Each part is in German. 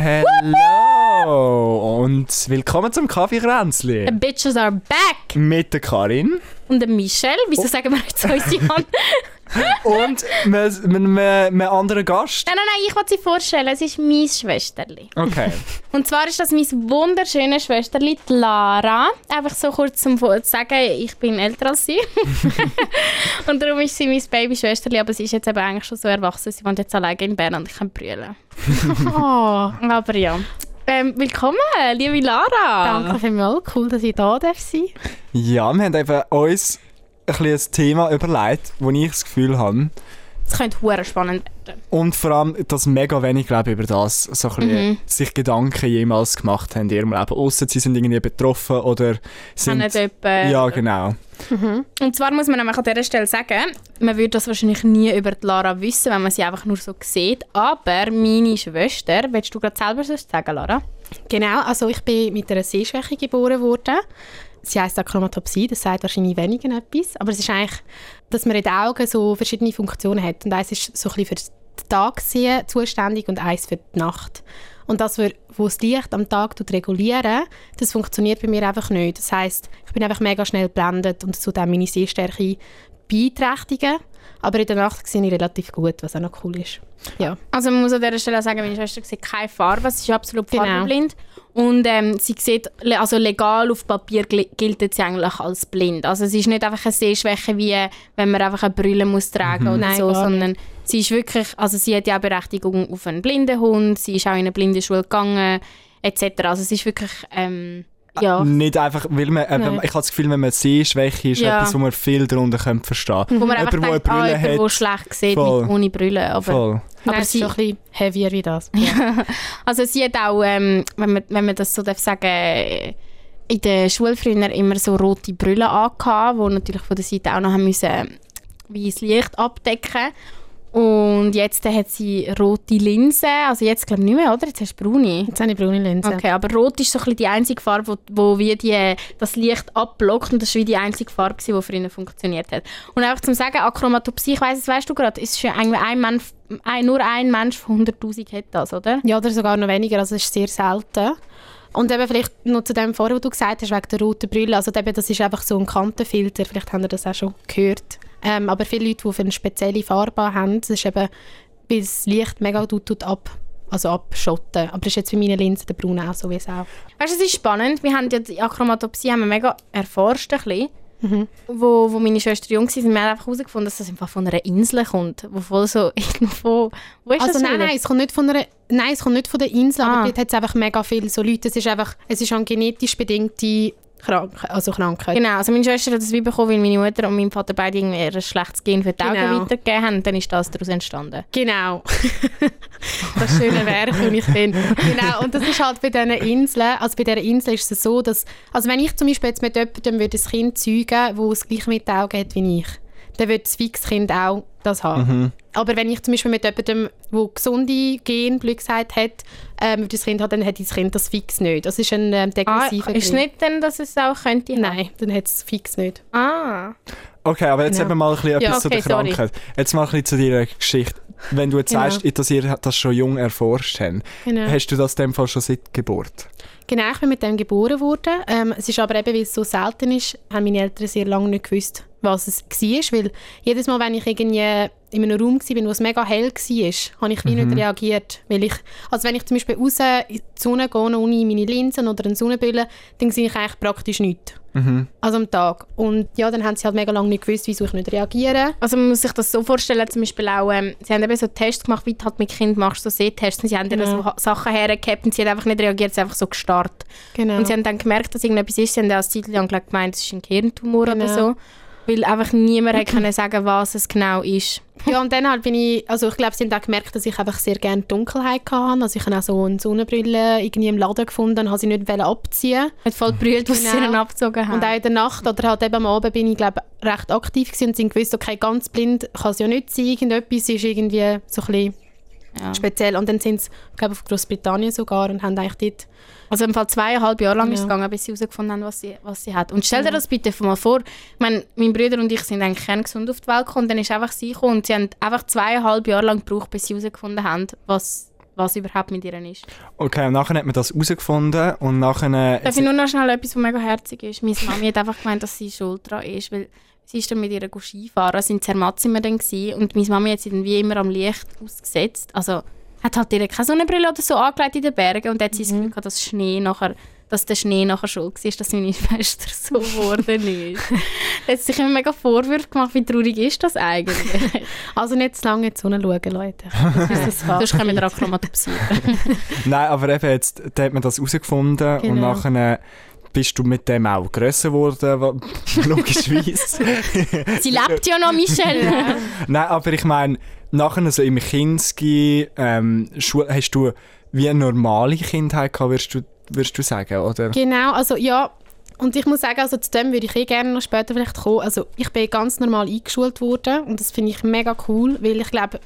Hallo und willkommen zum Kaffeekränzli The bitches are back! mit der Karin Und der Michelle, wieso sagen wir jetzt unsere Hand? und einem- einem anderen Gast. nein, nein, nein, ich wollte sie vorstellen. Es ist mein Schwesterli. Okay. Und zwar ist das mein wunderschönes Schwesterli, die Lara. Einfach so kurz zum zu sagen, ich bin älter als sie. und darum ist sie mein Babyschwesterli, aber sie ist jetzt eben eigentlich schon so erwachsen. Sie wohnt jetzt alleine in Bern und ich kann brüllen. Oh, Aber ja. Ähm, willkommen, liebe Lara. danke vielmals. Cool, dass ich da darf sein Ja, wir haben eben uns ein, bisschen ein Thema überlegt, wo ich das Gefühl habe, Es könnte hure spannend werden. und vor allem, dass mega wenig glaube ich, über das so ein bisschen Mhm. sich Gedanken jemals gemacht haben in ihrem Leben. Ausser sie sind irgendwie betroffen oder Haben sind... nicht jemanden- Ja, genau. Und zwar muss man nämlich an dieser Stelle sagen, man würde das wahrscheinlich nie über die Lara wissen, wenn man sie einfach nur so sieht. Aber meine Schwester, willst du gerade selber sonst sagen, Lara? Genau, also ich bin mit einer Sehschwäche geboren worden. Sie heisst Achromatopsie, das sagt wahrscheinlich wenigen etwas. Aber es ist eigentlich, dass man in den Augen so verschiedene Funktionen hat. Und eins ist so ein bisschen für den Tagsehen zuständig und eins für die Nacht. Und das, wo wo das Licht am Tag regulieren, das funktioniert bei mir einfach nicht. Das heißt, ich bin einfach mega schnell geblendet und zu dem meine Sehstärke beeinträchtigen. Aber in der Nacht sehe ich relativ gut, was auch noch cool ist. Ja. Also man muss an dieser Stelle sagen, meine Schwester sieht keine Farbe, sie ist absolut Genau. farbenblind. Und ähm, sie sieht, also legal auf Papier gilt sie eigentlich als blind. Also sie ist nicht einfach eine Sehschwäche, wie wenn man einfach eine Brille muss tragen oder Nein, so, sondern sie ist wirklich, also sie hat ja auch Berechtigung auf einen blinden Hund, sie ist auch in eine blinde Schule gegangen, etc. Also sie ist wirklich, ähm, ja, Nicht einfach, weil man, eben, Nein. ich habe das Gefühl, wenn man Sehschwäche ist, Ja. etwas, wo man viel darunter könnte verstehen wo man einfach Jemand, denkt, ah, jemand, Brille der hat. schlecht sieht, Voll. mit, ohne Brille. Aber, Voll. Aber aber es sie, ist schon ein bisschen heavier wie das. Also sie hat auch, ähm, wenn, man, wenn man das so darf sagen äh, in der Schule früher immer so rote Brillen angehabt, die natürlich von der Seite auch noch haben müssen weißes Licht abdecken und jetzt äh, hat sie rote Linsen, also jetzt glaube ich nicht mehr, oder? Jetzt hast du braune. Jetzt habe ich braune Linsen. Okay, aber rot ist so ein bisschen die einzige Farbe, wo, wo wie die, das Licht abblockt und das war wie die einzige Farbe, gewesen, die für ihn funktioniert hat. Und einfach zum sagen, Achromatopsie, ich weiss, das weißt du gerade, ist schon eigentlich ein Mensch, ein, nur ein Mensch von 100'000 hat das, oder? Ja, oder sogar noch weniger, also es ist sehr selten. Und eben vielleicht noch zu dem vorher, was du gesagt hast, wegen der roten Brille, also eben, das ist einfach so ein Kantenfilter, vielleicht habt ihr das auch schon gehört. Ähm, aber viele Leute, die für eine spezielle Farbe haben, das ist eben, weil das Licht mega tut, tut ab, also abschotten. Aber das ist jetzt bei meinen Linsen der Braun auch so, wie es auch. Weißt du, es ist spannend. Wir haben ja die Achromatopsie haben wir mega erforscht, ein bisschen. Wo, wo meine Schwester jung war, haben wir einfach herausgefunden, dass das einfach von einer Insel kommt. Wo voll so irgendwo... Wo ist Also das nein, wieder? nein, es kommt nicht von einer, nein, es kommt nicht von der Insel, Ah. aber dort hat es einfach mega viele so Leute. Es ist einfach, es ist eine genetisch bedingte Krank also Krankheit. Genau, also meine Schwester hat das wie bekommen, weil meine Mutter und mein Vater beide irgendwie ein schlechtes Gen für die Augen Genau. weitergegeben haben. Dann ist das daraus entstanden. Genau. das schöne Werk, wo ich bin. Genau, und das ist halt bei diesen Inseln, also bei dieser Insel ist es so, dass, also wenn ich zum Beispiel jetzt mit jemandem würde ein Kind zeugen würde, das das gleiche mit den Augen hat wie ich, dann würde das Fixkind auch das haben. Aber wenn ich zum Beispiel mit jemandem, der gesunde Gen, blöd gesagt hat, ähm, würde das Kind hat, dann hätte das Kind das fix nicht. Das ist ein ähm, Ah, degressiver ist es Gen. nicht dann, dass es auch könnte haben? Nein, dann hat es fix nicht. Ah. Okay, aber jetzt Genau. eben mal ein bisschen Ja, etwas zu okay, der sorry. Krankheit. Jetzt mal ein bisschen zu deiner Geschichte. Wenn du jetzt Genau. sagst, dass ihr das schon jung erforscht habt, Genau. hast du das in dem Fall schon seit Geburt? Genau, ich bin mit dem geboren worden. Ähm, es ist aber eben, weil es so selten ist, haben meine Eltern sehr lange nicht gewusst, was es war. Weil jedes Mal, wenn ich irgendwie in einem Raum war, wo es mega hell war, habe ich wie nicht reagiert. Weil ich, also wenn ich zum Beispiel raus in die Sonne gehe, ohne meine Linsen oder eine Sonnenbrille, dann sehe ich eigentlich praktisch nichts. Also am Tag. Und ja, dann haben sie halt mega lange nicht gewusst, wieso ich nicht reagiere. Also man muss sich das so vorstellen, zum Beispiel auch, ähm, sie haben eben so Tests gemacht, wie du halt mit Kind machst, so Sehtests, und sie haben dann Genau. so Sachen hergehabt und sie hat einfach nicht reagiert, sie hat einfach so gestarrt. Genau. Und sie haben dann gemerkt, dass irgendetwas ist, sie haben auch eine Zeit lang gemeint, es ist ein Gehirntumor oder Genau. so, weil einfach niemand hat können sagen, was es genau ist. Ja, und dann halt bin ich, also ich glaube, sie haben auch gemerkt, dass ich einfach sehr gerne Dunkelheit hatte. Also ich habe auch so eine Sonnenbrille irgendwie im Laden gefunden und habe sie nicht abziehen Hat voll brüllt, was sie Genau. ihnen abgezogen haben. Und auch in der Nacht oder halt eben am Abend bin ich, glaube recht aktiv gewesen und sind gewusst, okay, ganz blind kann es ja nicht sein, irgendetwas ist irgendwie so ein bisschen Ja. speziell. Und dann sind sie, glaube auf Großbritannien sogar und haben eigentlich dort, Also im Fall zweieinhalb Jahre lang ist es Ja. gegangen, bis sie herausgefunden haben, was sie, was sie hat. Und stell dir das bitte mal vor, ich meine, mein Bruder und ich sind eigentlich kerngesund auf die Welt gekommen und dann ist einfach sie gekommen und sie haben einfach zweieinhalb Jahre lang gebraucht, bis sie herausgefunden haben, was, was überhaupt mit ihr ist. Okay, und nachher hat man das herausgefunden und nachher... Darf ich nur noch schnell etwas, was mega herzig ist? Meine Mami hat einfach gemeint, dass sie schuld daran ist, weil sie ist dann mit ihr Skifahren, sind in Zermatt sind wir dann gewesen, und meine Mami hat sie dann wie immer am Licht ausgesetzt, also hat halt ihr keine Sonnenbrille oder so angelegt in den Bergen und hat sie das Gefühl gehabt, dass Schnee nachher dass der Schnee nachher schuld war, dass meine Schwester so geworden ist. da hat sich immer mega Vorwürfe gemacht, wie traurig ist das eigentlich? Also nicht zu lange in die Sonne schauen, Leute. Das ist das Sonst können wir akromatopsieren. Nein, aber eben jetzt da hat man das herausgefunden und Genau. nachher bist du mit dem auch grösser geworden, logischerweise. sie lebt ja noch, Michelle. Nein, aber ich meine, nachher so im Kinski, ähm, hast du wie eine normale Kindheit gehabt, würdest du, würdest du sagen, oder? Genau, also ja. Und ich muss sagen, also zu dem würde ich eh gerne noch später vielleicht kommen. Also ich bin ganz normal eingeschult worden und das finde ich mega cool, weil ich glaube,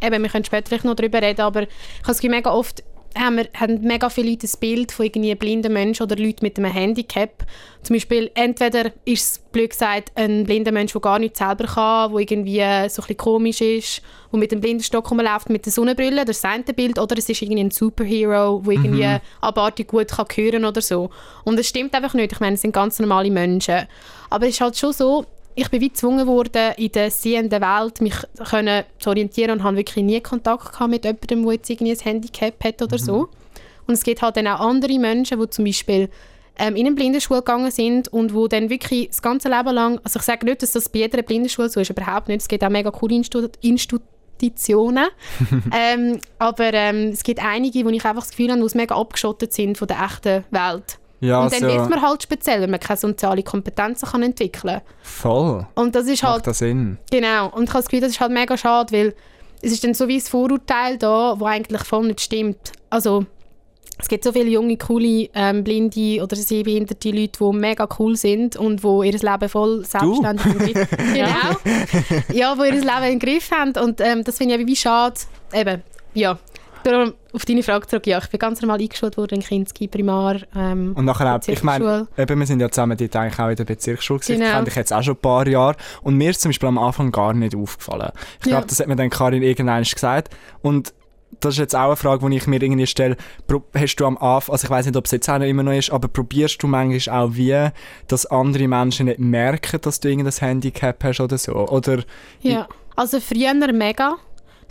eben, wir können später vielleicht noch darüber reden, aber ich habe Gefühl, mega oft haben, wir, haben mega viele Leute ein Bild von irgendwie blinden Menschen oder Leuten mit einem Handicap. Zum Beispiel, entweder ist es, blöd gesagt, ein blinder Mensch, der gar nichts selber kann, der irgendwie so ein bisschen komisch ist, der mit dem Blindenstock rumläuft, mit der Sonnenbrille, das ist das eine Bild, oder es ist irgendwie ein Superhero, der irgendwie abartig gut kann hören oder so. Und es stimmt einfach nicht. Ich meine, es sind ganz normale Menschen. Aber es ist halt schon so, ich bin wie gezwungen worden, in der sehenden Welt mich können zu orientieren und habe wirklich nie Kontakt gehabt mit jemandem, der jetzt irgendwie ein Handicap hat oder so. Und es gibt halt dann auch andere Menschen, die zum Beispiel ähm, in eine Blindenschule gegangen sind und wo dann wirklich das ganze Leben lang, also ich sage nicht, dass das bei jeder Blindenschule so ist, überhaupt nicht, es gibt auch mega coole Instu Institutionen, ähm, aber ähm, es gibt einige, wo ich einfach das Gefühl habe, die mega abgeschottet sind von der echten Welt. Ja, und dann also, wird man halt speziell, wenn man keine soziale Kompetenzen kann entwickeln kann. voll. Und das ist halt Macht das Sinn? Genau, und ich habe das Gefühl, das ist halt mega schade, weil es ist dann so wie ein Vorurteil da, wo eigentlich voll nicht stimmt. Also es gibt so viele junge, coole, ähm, blinde oder sehbehinderte Leute, die mega cool sind und die ihr Leben voll selbstständig im Griff Genau. ja, die ihr Leben im Griff haben und ähm, das finde ich wie schade. Eben, ja. Darum auf deine Frage zurück, ja, ich bin ganz normal eingeschult worden in Kinski, Primar, ähm, Und nachher auch, ich meine, eben, wir sind ja zusammen dort eigentlich auch in der Bezirksschule gewesen. Genau. Ich kenne dich jetzt auch schon ein paar Jahre. Und mir ist zum Beispiel am Anfang gar nicht aufgefallen. Ich glaube, Ja. das hat mir dann Karin irgendwann gesagt. Und das ist jetzt auch eine Frage, die ich mir irgendwie stelle. Hast du am Anfang, also ich weiß nicht, ob es jetzt auch noch immer noch ist, aber probierst du manchmal auch wie, dass andere Menschen nicht merken, dass du irgendein Handicap hast oder so? Oder, Ja, also früher mega.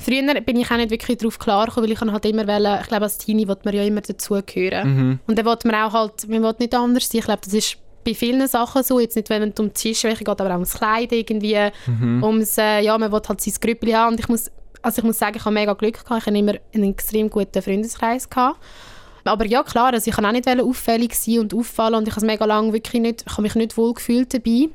Früher bin ich auch nicht wirklich darauf klar gekommen, weil ich halt immer wollen, ich glaube als Teenie will man ja immer dazugehören. mhm. Und dann will man auch halt, man will nicht anders sein. Ich glaube, das ist bei vielen Sachen so, jetzt nicht, wenn es um die Tischschwäche geht, aber auch ums Kleid irgendwie, Mhm. ums, äh, ja, man will halt sein Grüppli haben. Und ich muss, also ich muss sagen, ich habe mega Glück gehabt, ich habe immer einen extrem guten Freundeskreis gehabt. Aber ja, klar, also ich kann auch nicht auffällig sein und auffallen und ich habe mega lange wirklich nicht, ich habe mich nicht wohl gefühlt dabei.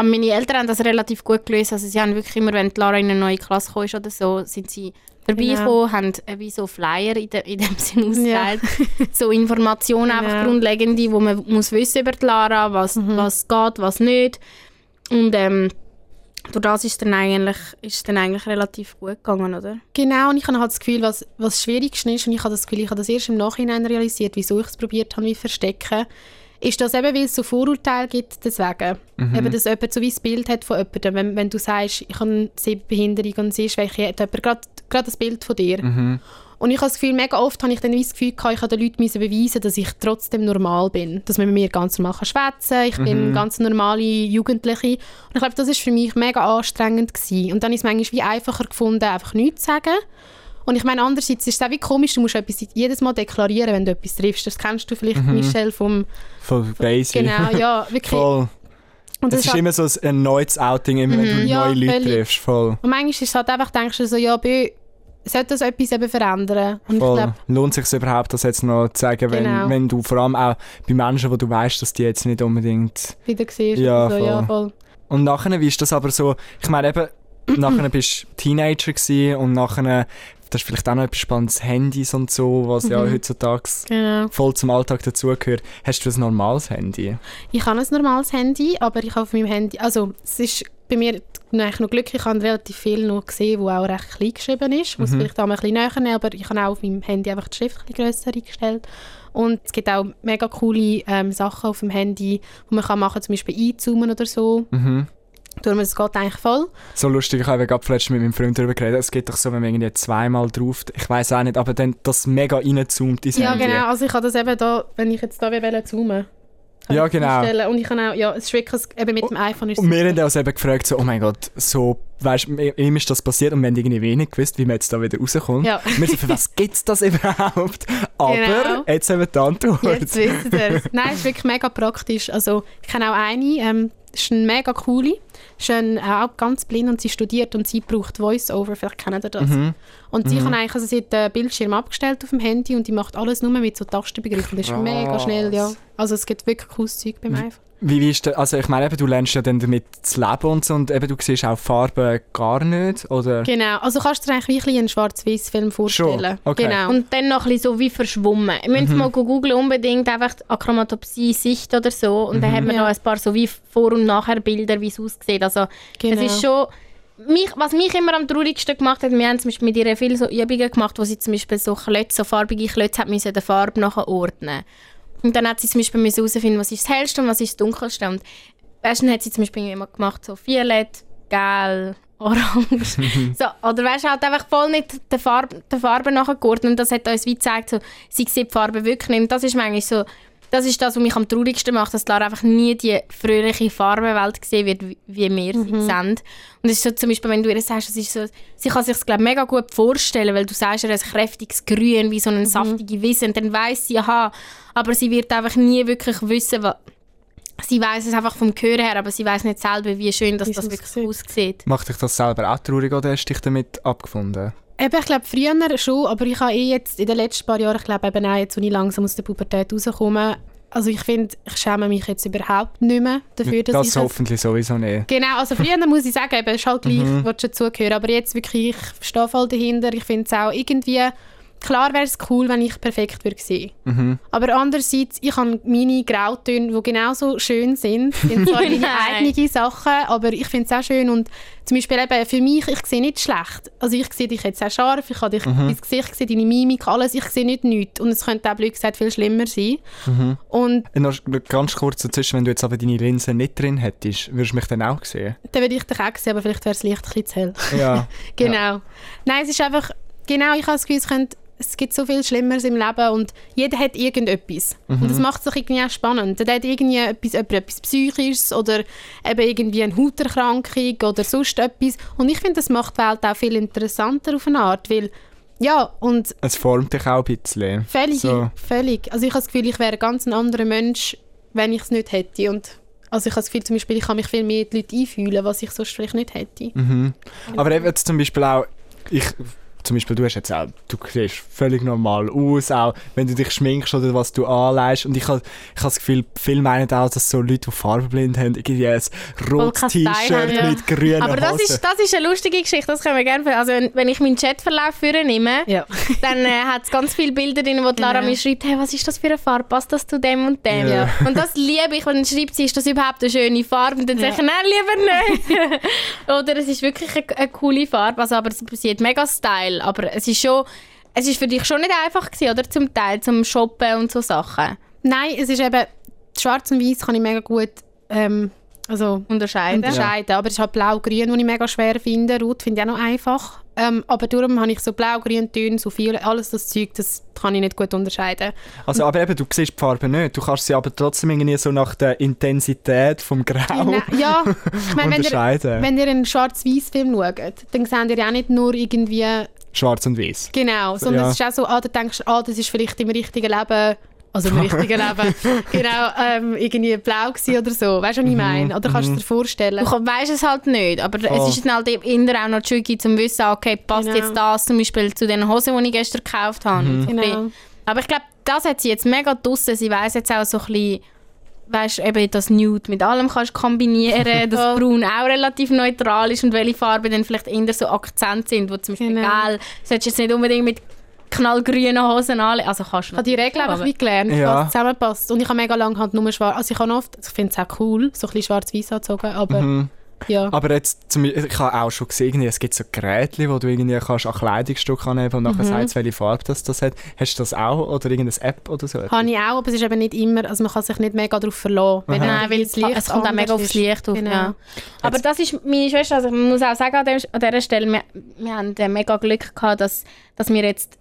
Aber meine Eltern haben das relativ gut gelöst. Also sie haben wirklich immer, wenn die Lara in eine neue Klasse kam oder so, sind sie vorbeigekommen, haben äh, wie so Flyer in, de, in dem Sinn ausgeteilt. so Informationen, einfach Genau. grundlegende, wo man muss wissen über die Lara, was, was geht, was nicht. Und ähm, durch das ist dann eigentlich, ist dann eigentlich relativ gut gegangen, oder? Genau, und ich habe halt das Gefühl, was, was das Schwierigste ist, und ich habe das Gefühl, ich habe das erst im Nachhinein realisiert, wieso ich es probiert habe, wie verstecken, ist, dass eben, weil es so Vorurteile gibt, deswegen. Eben, dass jemand so wie das Bild hat von jemandem. Wenn, wenn du sagst, ich habe eine Sehbehinderung und Sehschwäche, hat jemand gerade gerade das Bild von dir. Und ich habe das Gefühl, mega oft habe ich dann das Gefühl gehabt, ich habe den Leuten müssen beweisen, dass ich trotzdem normal bin. Dass man mit mir ganz normal kann schwätzen kann. Ich bin eine ganz normale Jugendliche. Und ich glaube, das ist für mich mega anstrengend gewesen. Und dann ist es manchmal wie einfacher gefunden, einfach nichts zu sagen. Und ich meine, andererseits ist es auch wie komisch, du musst etwas jedes Mal deklarieren, wenn du etwas triffst. Das kennst du vielleicht, Michelle, vom... Voll basic. Genau, ja, wirklich. Voll. Und, Es das ist immer so ein erneutes Outing, immer wenn du Ja, neue Leute völlig. triffst. Voll. und manchmal ist es halt einfach, denkst du so, ja, bö, sollte das etwas eben verändern? Und ich Voll. glaube, Lohnt sich überhaupt, das jetzt noch zu sagen, wenn, Genau. wenn du vor allem auch bei Menschen, wo du weißt, dass die jetzt nicht unbedingt. wieder siehst. Ja, so, ja, voll. voll. Und nachher, wie ist das aber so? Ich meine eben, nachher bist du Teenager gewesen und nachher, das ist vielleicht auch noch etwas Spannendes, Handys und so, was ja Mhm. heutzutage Genau. voll zum Alltag dazugehört. Hast du ein normales Handy? Ich habe ein normales Handy, aber ich habe auf meinem Handy, also es ist bei mir eigentlich noch glücklich, ich habe relativ viel noch gesehen, wo auch recht klein geschrieben ist. Ich muss vielleicht auch mal ein bisschen näher nehmen, aber ich habe auch auf meinem Handy einfach die Schrift ein bisschen grösser eingestellt. Und es gibt auch mega coole ähm, Sachen auf dem Handy, die man kann machen zum Beispiel einzoomen oder so. Mhm. Darum, es geht eigentlich voll. So lustig, ich habe gerade letztens mit meinem Freund darüber geredet. Es geht doch so, wenn man irgendwie zweimal drauf, ich weiß auch nicht, aber dann das mega reinzoomt ins Ja, Handy. genau. Also ich habe das eben da, wenn ich jetzt da will zoomen Ja, genau. einstellen. Und ich kann auch, ja, es ist wirklich, eben mit dem iPhone ist Und wir haben uns eben gefragt, so, oh mein Gott, so, weißt du, ihm ist das passiert und wir haben irgendwie wenig gewusst, wie man jetzt da wieder rauskommt. Ja. Wir so, für was gibt es das überhaupt? Aber Genau. jetzt haben wir die Antwort. Jetzt wisst ihr es. Nein, es ist wirklich mega praktisch. Also ich kenne auch eine, ähm, ist eine mega coole, ist eine, auch ganz blind und sie studiert und sie braucht Voice-Over, vielleicht kennt ihr das. Mhm. Und sie kann eigentlich, also sie hat den Bildschirm abgestellt auf dem Handy und die macht alles nur mit so Tastenbegriffen. Das ist mega schnell, ja. Also es gibt wirklich cooles Zeug beim iPhone. Wie, wie ist der, also ich meine, eben, du lernst ja dann damit zu leben und so und eben, du siehst auch Farben gar nicht, oder? Genau, also kannst du dir eigentlich wie ein einen Schwarz-Weiß-Film vorstellen. Schon? Okay. Genau. Und dann noch ein bisschen so wie verschwommen. Ihr müsst mal googeln unbedingt einfach Achromatopsie Sicht oder so und dann haben wir Ja. noch ein paar so wie Vor- und Nachher-Bilder, wie es aussieht. Also genau. es ist schon... Mich, was mich immer am traurigsten gemacht hat, wir haben zum Beispiel mit ihr viele so Übungen gemacht, wo sie zum Beispiel so Klötze, so farbige Klötze hat müssen der Farbe nachher ordnen. Und dann hat sie zum Beispiel herausfinden, was ist das hellste und was ist das dunkelste. Und weißt, dann hat sie zum Beispiel immer gemacht so Violett, Gel, Orange. so, oder weißt du, halt einfach voll nicht der Farbe, der Farbe nachher geordnet. Und das hat uns wie gezeigt, so, sie sieht die Farbe wirklich nicht. Und das ist manchmal so, das ist das, was mich am traurigsten macht, dass Lara einfach nie die fröhliche Farbenwelt gesehen wird, wie- wir sie sehen. Und es ist so zum Beispiel, wenn du ihr sagst, es ist so, sie kann sich das mega gut vorstellen, weil du sagst ihr ein kräftiges Grün, wie so eine saftige Wiese, und dann weiss sie, aha, aber sie wird einfach nie wirklich wissen, was, sie weiß es einfach vom Hören her, aber sie weiß nicht selber, wie schön dass das es wirklich aussieht. Macht dich das selber auch traurig oder hast du dich damit abgefunden? Eben, ich glaube früher schon, aber ich habe eh jetzt in den letzten paar Jahren, ich glaube eben auch jetzt, als ich langsam aus der Pubertät rauskomme, also ich finde, ich schäme mich jetzt überhaupt nicht mehr dafür, dass das ich es- hoffentlich sowieso nicht. Genau, also früher muss ich sagen, eben, es ist halt gleich, mhm. willst du zugehören, aber jetzt wirklich, ich stehe voll dahinter, ich finde es auch irgendwie, klar wäre es cool, wenn ich perfekt würde sehen. Mhm. Aber andererseits, ich habe meine Grautöne, die genauso schön sind, sind zwar meine eigenen Sachen, aber ich finde es auch schön und zum Beispiel eben für mich, ich sehe nicht schlecht. Also ich sehe dich jetzt auch scharf, ich habe dich, dein Gesicht, ich sehe deine Mimik, alles, ich sehe nicht nichts und es könnte auch blöd gesagt viel schlimmer sein. Und Äh, Noch ganz kurz dazwischen, wenn du jetzt aber deine Linse nicht drin hättest, würdest du mich dann auch sehen? dann würde ich dich auch sehen, aber vielleicht wäre das Licht ein bisschen zu hell. Ja. Genau. Nein, es ist einfach, genau, ich habe das Gefühl, es, könnte, es gibt so viel Schlimmeres im Leben und jeder hat irgendetwas. Und das macht es irgendwie auch spannend. Der hat irgendwie etwas, jemand etwas Psychisches oder eben irgendwie eine Hauterkrankung oder sonst etwas. Und ich finde, das macht die Welt auch viel interessanter auf eine Art, weil, ja, und Es formt dich auch ein bisschen. völlig, So. völlig. Also ich habe das Gefühl, ich wäre ein ganz ein anderer Mensch, wenn ich es nicht hätte. Und also ich habe das Gefühl, zum Beispiel, ich kann mich viel mehr in die Leute einfühlen, was ich sonst vielleicht nicht hätte. Mhm. Aber eben jetzt zum Beispiel auch, ich, zum Beispiel du hast jetzt auch, du siehst völlig normal aus, auch wenn du dich schminkst oder was du anlegst und ich habe ich hab das Gefühl, viele meinen auch, dass so Leute, die farbenblind haben, irgendwie ein rotes T-Shirt ja. mit grünen Aber das Hosen. ist, das ist eine lustige Geschichte, das können wir gerne Also wenn, wenn ich meinen Chatverlauf vornehme, Ja. dann äh, hat es ganz viele Bilder drin, wo die Lara Genau. mir schreibt, hey, was ist das für eine Farbe, passt das zu dem und dem? Ja. Und das liebe ich, wenn dann schreibt sie, ist das überhaupt eine schöne Farbe? Und dann Ja. sage ich, nein, lieber nicht. Oder es ist wirklich eine, eine coole Farbe, also, aber sie hat mega Style, aber es ist schon, es ist für dich schon nicht einfach gewesen, oder? Zum Teil, zum Shoppen und so Sachen. Nein, es ist eben, schwarz und weiß kann ich mega gut ähm, also Unterscheiden. unterscheiden. Aber es ist halt blau-grün, das ich mega schwer finde. Rot finde ich auch noch einfach. Ähm, aber darum habe ich so blau-grün Töne, so viel, alles das Zeug, das kann ich nicht gut unterscheiden. Also, aber eben, du siehst die Farbe nicht. Du kannst sie aber trotzdem irgendwie so nach der Intensität vom Grau Nein, ja, ich meine, wenn ihr, unterscheiden. wenn ihr einen schwarz-weiß-Film schaut, dann seht ihr ja auch nicht nur irgendwie Schwarz und Weiß. Genau, sondern Ja. es ist auch so, ah, da denkst du, ah, das ist vielleicht im richtigen Leben, also im richtigen Leben, genau, ähm, irgendwie blau gewesen oder so. Weißt du, was ich meine? Oder kannst du dir vorstellen? Du weißt es halt nicht, aber Voll. es ist dann halt eben eher auch noch tricky zum wissen, okay, passt Genau. jetzt das zum Beispiel zu den Hosen, die ich gestern gekauft habe. Mhm. Genau. Aber ich glaube, das hat sie jetzt mega draussen. Sie weiß jetzt auch so ein bisschen, weißt du, eben das Nude mit allem kannst kombinieren, dass. Braun auch relativ neutral ist und welche Farben dann vielleicht eher so Akzente sind, wo zum Beispiel Genau. gel, solltest du jetzt nicht unbedingt mit knallgrünen Hosen anlegen, also kannst du Ich habe die Regel einfach aber- wie gelernt, Ja. was zusammenpasst. Und ich habe mega lange halt nur schwarz, also ich habe oft, ich finde es auch cool, so ein bisschen schwarz-weiß angezogen, aber Mhm. Ja. Aber jetzt, zum, ich habe auch schon gesehen, irgendwie, es gibt so Geräte, wo du irgendwie kannst an Kleidungsstück annehmen und nachher Mhm. sagst, welche Farbe das, das hat. Hast du das auch oder irgendeine App oder so? Habe ich auch, aber es ist eben nicht immer, also man kann sich nicht mega darauf verlassen. Nein, weil es, es kommt auch mega aufs. Licht auf. Genau. Ja. Aber das ist meine Schwester, also man muss auch sagen an, dem, an dieser Stelle, wir, wir haben mega Glück gehabt, dass, dass wir jetzt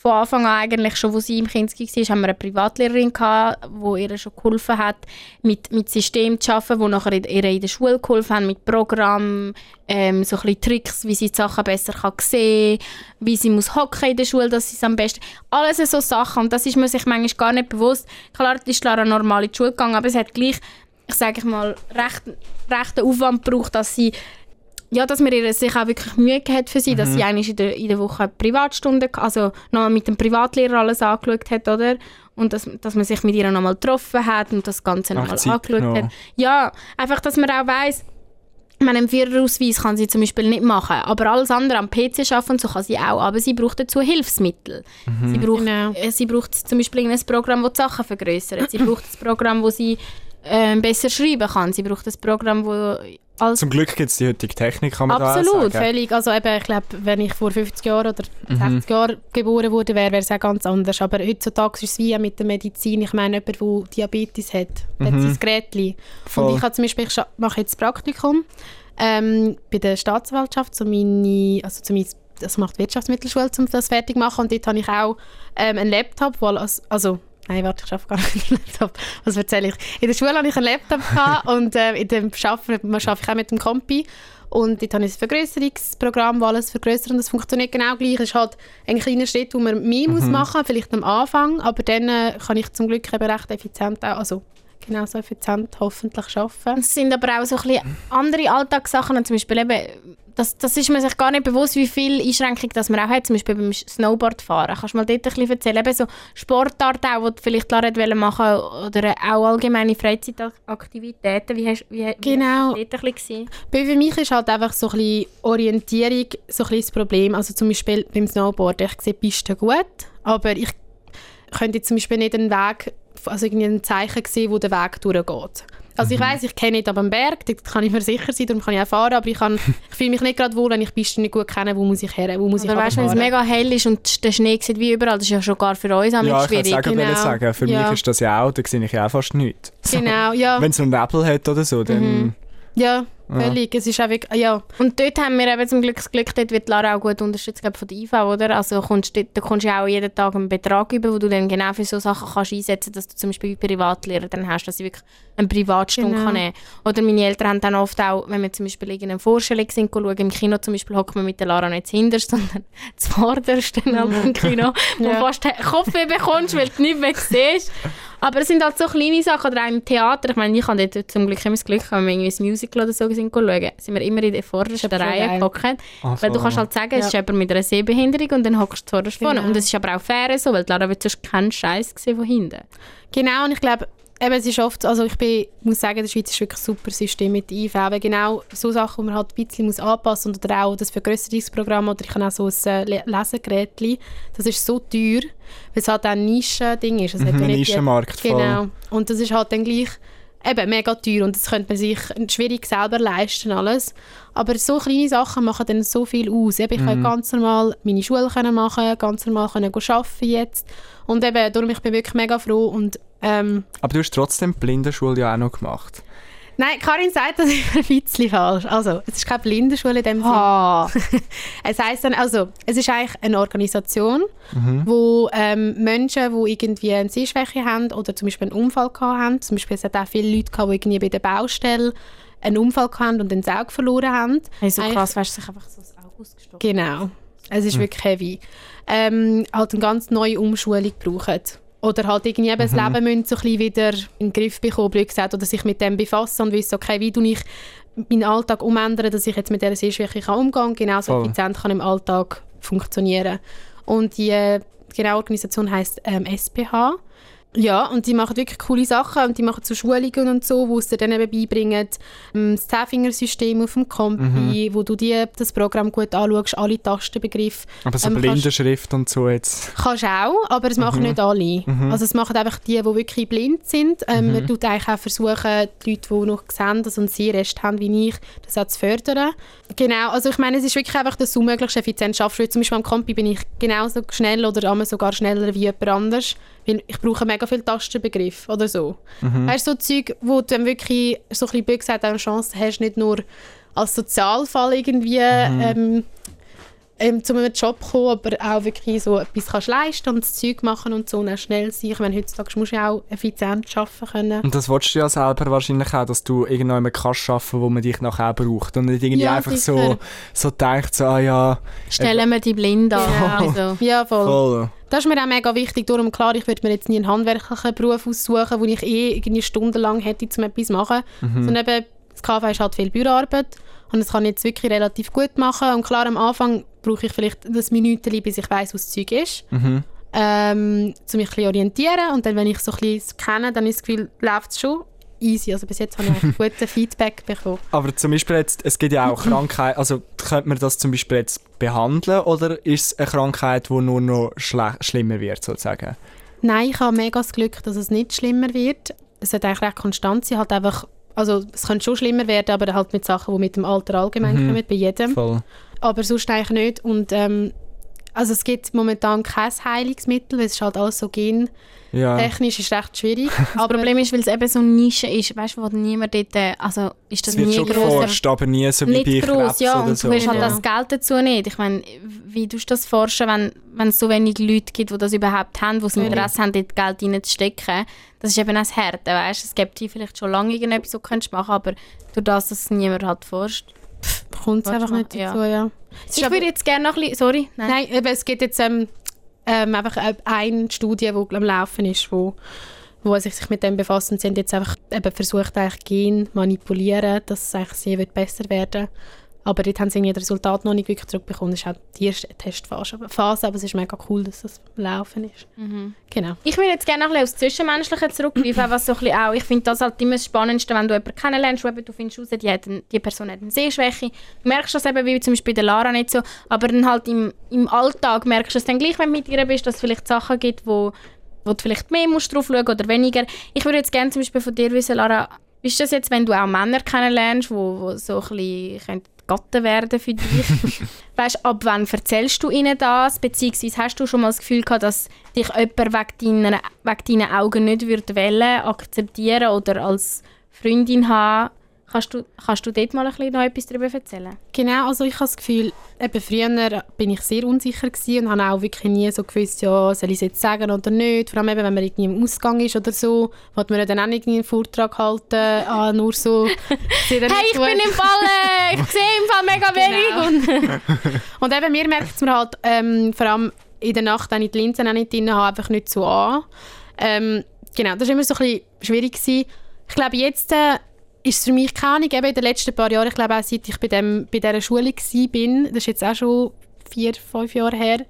von Anfang an eigentlich schon, wo sie im Kinski war, haben wir eine Privatlehrerin gehabt, die ihr schon geholfen hat, mit, mit Systemen zu arbeiten, die nachher ihr in der Schule geholfen haben, mit Programmen, ähm, so ein Tricks, wie sie die Sachen besser kann sehen wie sie muss hocken in der Schule, dass sie es am besten... Alles so Sachen und das ist man sich manchmal gar nicht bewusst. Klar ist Lara normal in die Schule gegangen, aber es hat gleich, ich sage mal, recht, recht Aufwand gebraucht, dass sie ja, dass man ihr sich auch wirklich Mühe gehabt für sie, dass sie eigentlich in der, in der Woche Privatstunden, also nochmal mit dem Privatlehrer alles angeschaut hat, oder? Und dass, dass man sich mit ihr nochmal getroffen hat und das Ganze nochmal angeschaut genommen. hat. Ja, einfach, dass man auch weiss, man einen Führerausweis kann sie zum Beispiel nicht machen, aber alles andere am PC schaffen und so kann sie auch, aber sie braucht dazu Hilfsmittel. Mhm. Sie braucht, Genau. äh, sie braucht zum Beispiel ein Programm, das die Sachen vergrößert. Sie braucht ein Programm, wo sie ähm, besser schreiben kann. Sie braucht ein Programm, wo alles Zum Glück gibt es die heutige Technik, kann man da Absolut, sagen. Völlig. Also eben, ich glaube, wenn ich vor 50 Jahren oder Mhm. 60 Jahren geboren wurde, wäre wäre es auch ganz anders. Aber heutzutage ist es wie mit der Medizin. Ich meine, jemand, der Diabetes hat, hat Mhm. sein Gerät. Und ich habe zum Beispiel, ich mache jetzt Praktikum ähm, bei der Staatsanwaltschaft, so meine, also zu meinem das macht die Wirtschaftsmittelschule, um das fertig zu machen. Und dort habe ich auch ähm, einen Laptop, wo alles, also Nein, warte, ich arbeite gar nicht mit dem Laptop. Was erzähle ich? In der Schule hatte ich einen Laptop gehabt und äh, in dem Arbeiten arbeite ich auch mit dem Kompi. Und dort habe ich ein Vergrößerungsprogramm, das alles vergrößert und das funktioniert genau gleich. Es ist halt ein kleiner Schritt, wo man mehr muss machen muss, vielleicht am Anfang, aber dann äh, kann ich zum Glück eben recht effizient auch, also genauso effizient hoffentlich arbeiten. Es sind aber auch so ein bisschen andere Alltagssachen, zum Beispiel eben, das, das ist man sich gar nicht bewusst, wie viel Einschränkung das man auch hat, zum Beispiel beim Snowboardfahren. Kannst du mal dort ein bisschen erzählen, eben so Sportart auch, die du vielleicht Lara machen oder auch allgemeine Freizeitaktivitäten, wie hast wie, Genau. wie war das dort ein bisschen? Bei für mich ist halt einfach so ein bisschen Orientierung so ein bisschen das Problem. Also zum Beispiel beim Snowboard, ich sehe die Piste gut, aber ich könnte zum Beispiel nicht einen Weg, also irgendwie ein Zeichen sehen, wo der Weg durchgeht. Also ich weiß, ich kenne nicht aber am Berg, dort kann ich mir sicher sein, darum kann ich auch fahren, aber ich, kann, ich fühle mich nicht gerade wohl, wenn ich die Piste nicht gut kenne, wo muss ich her, wo muss ich Oder weißt du, wenn es mega hell ist und der Schnee sieht wie überall, das ist ja schon gar für uns auch Ja, ich schwierig. wollte Genau. sagen, sagen, für Ja. mich ist das ja auch, da sehe ich ja auch fast nichts. So, Genau, ja, Wenn es einen Nebel hat oder so, dann... ja, völlig, es ist auch wirklich, ja, Und dort haben wir eben zum Glück das Glück, dort wird Lara auch gut unterstützt glaub, von der IV, oder? Also kommst dort, da kommst du ja auch jeden Tag einen Betrag über, wo du dann genau für so Sachen kannst einsetzen dass du zum Beispiel Privatlehrer dann hast, dass sie wirklich eine Privatstunde Genau. kann nehmen Oder meine Eltern haben dann oft auch, wenn wir zum Beispiel irgendeine Vorstellung sind, schauen, im Kino zum Beispiel hockt man mit der Lara nicht zuhinterst, sondern zuvorderst dann halt im Kino, wo Ja. du fast Kopfweh bekommst, weil du nichts mehr siehst. Aber es sind halt so kleine Sachen, oder auch im Theater, ich meine, ich habe dort zum Glück immer das Glück, wenn wir irgendwie ein Musical oder so sind schauen, sind wir immer in der vordersten ist Reihe gehockt. Ah, Weil du kannst halt sagen, es ist Ja. jemand mit einer Sehbehinderung und dann hockst du vorne. Genau. Und es ist aber auch fair so, weil Lara wird sonst keinen Scheiß gesehen von hinten. Genau, und ich glaube, eben, es ist oft, also ich bin, muss sagen, der Schweiz ist wirklich ein super System mit IV. Eben genau so Sachen, die man halt ein bisschen muss anpassen muss. Oder auch das Vergrößerungsprogramm oder ich habe auch so ein äh, Le- Lesegerät. Das ist so teuer, weil es halt auch ein Nischending ist. Es Mhm, ein Nischenmarkt. Genau. Und das ist halt dann gleich eben mega teuer und das könnte man sich schwierig selber leisten alles. Aber so kleine Sachen machen dann so viel aus. Eben, ich Mhm. konnte ganz normal meine Schule können machen, ganz normal können arbeiten jetzt. Und eben, darum ich bin wirklich mega froh und ähm, Aber du hast trotzdem die Blindenschule ja auch noch gemacht. Nein, Karin sagt das immer ein bisschen falsch. Also, es ist keine Blindenschule in dem Sinne. Ah. Es heisst dann, also, es ist eigentlich eine Organisation, wo ähm, Menschen, die irgendwie eine Sehschwäche haben oder zum Beispiel einen Unfall gehabt haben, zum Beispiel es hat auch viele Leute gehabt, die irgendwie bei der Baustelle einen Unfall gehabt haben und den Auge verloren haben. Hey, so krass, weißt du, sich einfach so das Auge ausgestopft. Genau. Es ist wirklich heavy. Ähm, halt eine ganz neue Umschulung brauchen. Oder halt irgendwie eben das Leben müssen so ein bisschen wieder in den Griff bekommen, blöd gesagt, oder sich mit dem befassen und wissen, okay, wie tue ich meinen Alltag umändern, dass ich jetzt mit dieser Sehschwäche kann umgehen kann, genauso Voll. effizient kann im Alltag funktionieren. Und die genaue Organisation heisst ähm, SPH, Ja, und die machen wirklich coole Sachen und die machen so Schulungen und so, wo es dir dann eben beibringen, ähm, das Zehnfingersystem auf dem Kompi, wo du die, das Programm gut anschaust, alle Tastenbegriffe. Aber so Ähm, kannst- Blindenschrift und so jetzt. Kannst auch, aber es machen nicht alle. Also es machen einfach die, die wirklich blind sind. Ähm, Man tut eigentlich auch versuchen, die Leute, die noch sehen, also einen sehr Rest haben wie ich, das auch zu fördern. Genau, also ich meine, es ist wirklich einfach, dass du möglichst effizient schaffst. Zum Beispiel am Kompi bin ich genauso schnell oder einmal sogar schneller wie jemand anders, weil ich brauche mega viel Tastenbegriff oder so. Weißt du, so Zeug, wo du dann wirklich, so ein bisschen gesagt, auch eine Chance hast, nicht nur als Sozialfall irgendwie ähm, ähm, zu einem Job kommen, aber auch wirklich so etwas kannst leisten und das Zeug machen und so und auch schnell sein. Ich meine, heutzutage musst du ja auch effizient arbeiten können. Und das willst du ja selber wahrscheinlich auch, dass du irgendwann kannst arbeiten wo man dich nachher braucht. Und nicht irgendwie Ja, einfach so, sicher. so denkt, so, ah ja, Stellen wir die blind an. Genau. Also, Ja, voll. voll. Das ist mir auch mega wichtig. Darum, klar, ich würde mir jetzt nie einen handwerklichen Beruf aussuchen, wo ich eh irgendwie stundenlang hätte, um etwas zu machen. Sondern eben, das KV ist halt viel Büroarbeit und das kann ich jetzt wirklich relativ gut machen. Und klar, am Anfang brauche ich vielleicht das Minütchen, bis ich weiß, was das Zeug ist. Mhm. ähm, um mich ein orientieren und dann, wenn ich so ein bisschen kenne, dann ist das Gefühl, läuft es schon easy. Also bis jetzt habe ich gutes Feedback bekommen. Aber zum Beispiel jetzt, es gibt ja auch Krankheiten, also könnte man das zum Beispiel jetzt behandeln oder ist es eine Krankheit, die nur noch schlimmer wird, sozusagen? Nein, ich habe mega das Glück, dass es nicht schlimmer wird. Es sollte eigentlich recht konstant sein, halt einfach, also es könnte schon schlimmer werden, aber halt mit Sachen, die mit dem Alter allgemein kommen, bei jedem. Voll. Aber sonst eigentlich nicht. Und ähm, also es gibt momentan kein Heilungsmittel, weil es ist halt alles so gentechnisch, Ja. ist recht schwierig. das Problem ist, weil es eben so eine Nische ist, weißt du, wo niemand dort, äh, also ist das Es wird nie schon geforscht, aber nie so wie bei Nicht groß, Krebs ja, oder und so. du hast halt Ja. das Geld dazu nicht. Ich meine, wie tust du das forschen, wenn, wenn es so wenig Leute gibt, die das überhaupt haben, die das Interesse haben, dort Geld reinzustecken? Das ist eben auch das Härte, weißt du? Es gibt hier vielleicht schon lange irgendetwas, was du machen aber durch das, dass niemand halt forscht. Kommt es einfach nicht dazu, ja. Ist Ich würde jetzt gerne noch ein bisschen, sorry, nein. Nein, eben, es gibt jetzt ähm, ähm, einfach äh, eine Studie, die am Laufen ist, wo, wo sich, sich mit dem befasst und sie haben jetzt einfach eben versucht, eigentlich Gen manipulieren, dass es eigentlich sehr wird besser werden aber dort haben sie das Resultat noch nicht wirklich zurückbekommen. Das ist halt die erste Testphase, aber, Phase, aber es ist mega cool, dass das Laufen ist. Genau. Ich würde jetzt gerne noch ein bisschen aufs Zwischenmenschliche zurückgreifen, was so ein bisschen auch, ich finde das halt immer das Spannendste, wenn du jemanden kennenlernst, wo du findest raus, die, hat ein, die Person hat eine Sehschwäche. Du merkst das eben, wie zum Beispiel bei der Lara nicht so, aber dann halt im, im Alltag merkst du es dann gleich, wenn du mit ihr bist, dass es vielleicht Sachen gibt, wo, wo du vielleicht mehr musst drauf schauen oder weniger. Ich würde jetzt gerne zum Beispiel von dir wissen, Lara, wie ist das jetzt, wenn du auch Männer kennenlernst, wo, wo so ein bisschen Gatten werden für dich? weißt, ab wann erzählst du ihnen das? Beziehungsweise hast du schon mal das Gefühl gehabt, dass dich jemand wegen deinen, wegen deinen Augen nicht würde wollen, akzeptieren oder als Freundin haben? Kannst du, kannst du dort mal ein bisschen noch etwas darüber erzählen? Genau, also ich habe das Gefühl, eben früher bin ich sehr unsicher gewesen und habe auch wirklich nie so gewusst, ja, soll ich es jetzt sagen oder nicht. Vor allem eben, wenn man irgendwie im Ausgang ist oder so, wollte man dann auch nicht einen Vortrag halten, ah, nur so. Hey, ich bin im Fall, äh, ich sehe im Fall mega wenig. Genau. Und Und eben, mir merkt es mir halt, ähm, vor allem in der Nacht, wenn ich die Linsen auch nicht drin habe, einfach nicht so an. Ähm, genau, das war immer so ein bisschen schwierig. Gewesen. Ich glaube, jetzt äh, ist es für mich keine Ahnung, eben in den letzten paar Jahren, ich glaube auch seit ich bei, dem, bei dieser Schule war, bin, das ist jetzt auch schon vier, fünf Jahre her,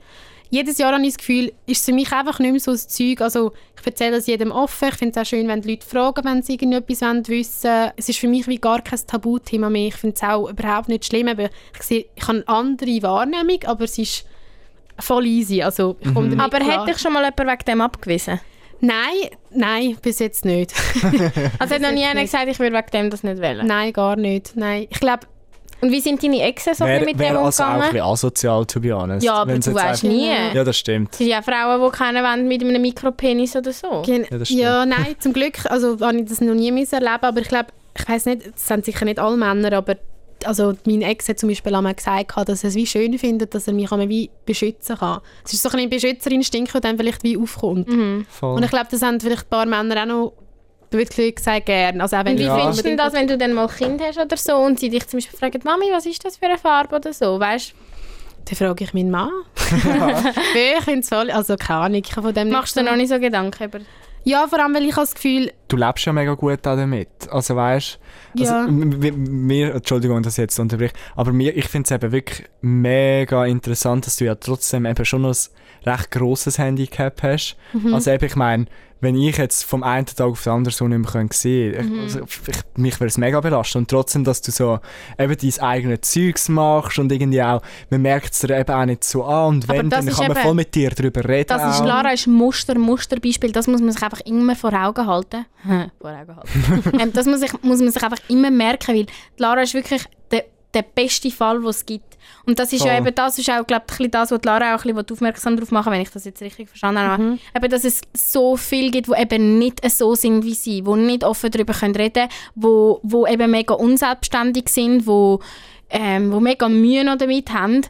jedes Jahr habe ich das Gefühl, ist es für mich einfach nicht mehr so ein Zeug. Also ich erzähle es jedem offen. Ich finde es auch schön, wenn die Leute fragen, wenn sie irgendetwas wollen wissen wollen. Es ist für mich wie gar kein Tabuthema mehr. Ich finde es auch überhaupt nicht schlimm. Aber ich, sehe, ich habe eine andere Wahrnehmung, aber es ist voll easy. Also ich komme damit aber klar. hat dich schon mal jemand wegen dem abgewiesen? Nein, nein, bis jetzt nicht. Also hat noch nie einer gesagt, ich würde wegen dem das nicht wählen? nein, gar nicht. Nein. Ich glaube, Und wie sind deine Exen so ein bisschen mit wär dem also auch ein umgegangen? bisschen asozial, to be honest. ja, aber Wenn's du weißt einfach- nie. Ja, das stimmt. Es sind ja Frauen, die keinen wollen mit einem Mikropenis oder so. Gen Ja, das stimmt. ja, nein, zum Glück also, habe ich das noch nie erleben aber ich glaube, ich weiß nicht, es sind sicher nicht alle Männer, aber also mein Ex hat zum Beispiel einmal gesagt, dass er es wie schön findet, dass er mich einmal wie beschützen kann. Es ist so ein, ein Beschützerinstinkt, der dann vielleicht wie aufkommt. Voll. Und ich glaube, das haben vielleicht ein paar Männer auch noch wirklich gesagt gern. Also auch wenn Und wie Ja. findest du das, wenn du dann mal Kind hast oder so und sie dich zum Beispiel fragen, Mami, was ist das für eine Farbe oder so, weißt Dann frage ich meinen Mann. ja, ich finde es voll, also keine Ahnung, von dem Machst du dir noch nicht so Gedanken über... Ja, vor allem, weil ich habe das Gefühl, du lebst ja mega gut damit. Also weißt also, Ja. mir, Entschuldigung, dass ich jetzt unterbrich, aber mir, ich finde es eben wirklich mega interessant, dass du ja trotzdem eben schon noch, recht grosses Handicap hast. Mhm. Also eben, ich meine, wenn ich jetzt vom einen Tag auf den anderen so nicht mehr können sehen könnte, Mhm. also, ich, mich würde es mega belasten. Und trotzdem, dass du so eben dein eigenes Zeugs machst und irgendwie auch, man merkt es dir eben auch nicht so an und Aber wenn, das dann ist kann man eben- voll mit dir darüber reden. Das ist auch. Lara ist Muster, Musterbeispiel. Das muss man sich einfach immer vor Augen halten. vor Augen halten. ähm, das muss, ich, muss man sich einfach immer merken, weil die Lara ist wirklich der, der beste Fall, den es gibt. Und das ist ja Voll. eben das, ist auch, glaube ich, das, was die Lara auch ein bisschen aufmerksam darauf machen wenn ich das jetzt richtig verstanden habe. Mhm. Eben, dass es so viel gibt, die eben nicht so sind wie sie, die nicht offen darüber können reden können, wo eben mega unselbstständig sind, wo, ähm, wo mega Mühe noch damit haben.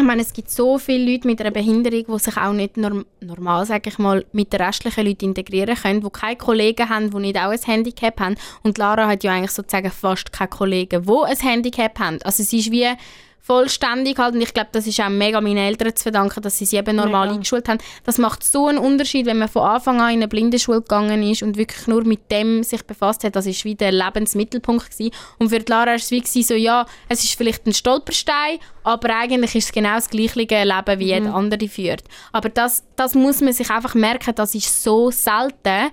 Ich meine, es gibt so viele Leute mit einer Behinderung, die sich auch nicht norm normal, sage ich mal, mit den restlichen Leuten integrieren können, die keine Kollegen haben, die nicht auch ein Handicap haben. Und Lara hat ja eigentlich sozusagen fast keine Kollegen, die ein Handicap haben. Also sie ist wie vollständig halt und ich glaube, das ist auch mega meinen Eltern zu verdanken, dass sie sie eben normal Mega. eingeschult haben. Das macht so einen Unterschied, wenn man von Anfang an in eine Blindenschule gegangen ist und wirklich nur mit dem sich befasst hat. Das ist wie der Lebensmittelpunkt gewesen. Und für Lara war es wie so, ja, es ist vielleicht ein Stolperstein, aber eigentlich ist es genau das gleiche Leben, wie jeder andere führt. Aber das, das muss man sich einfach merken, das ist so selten,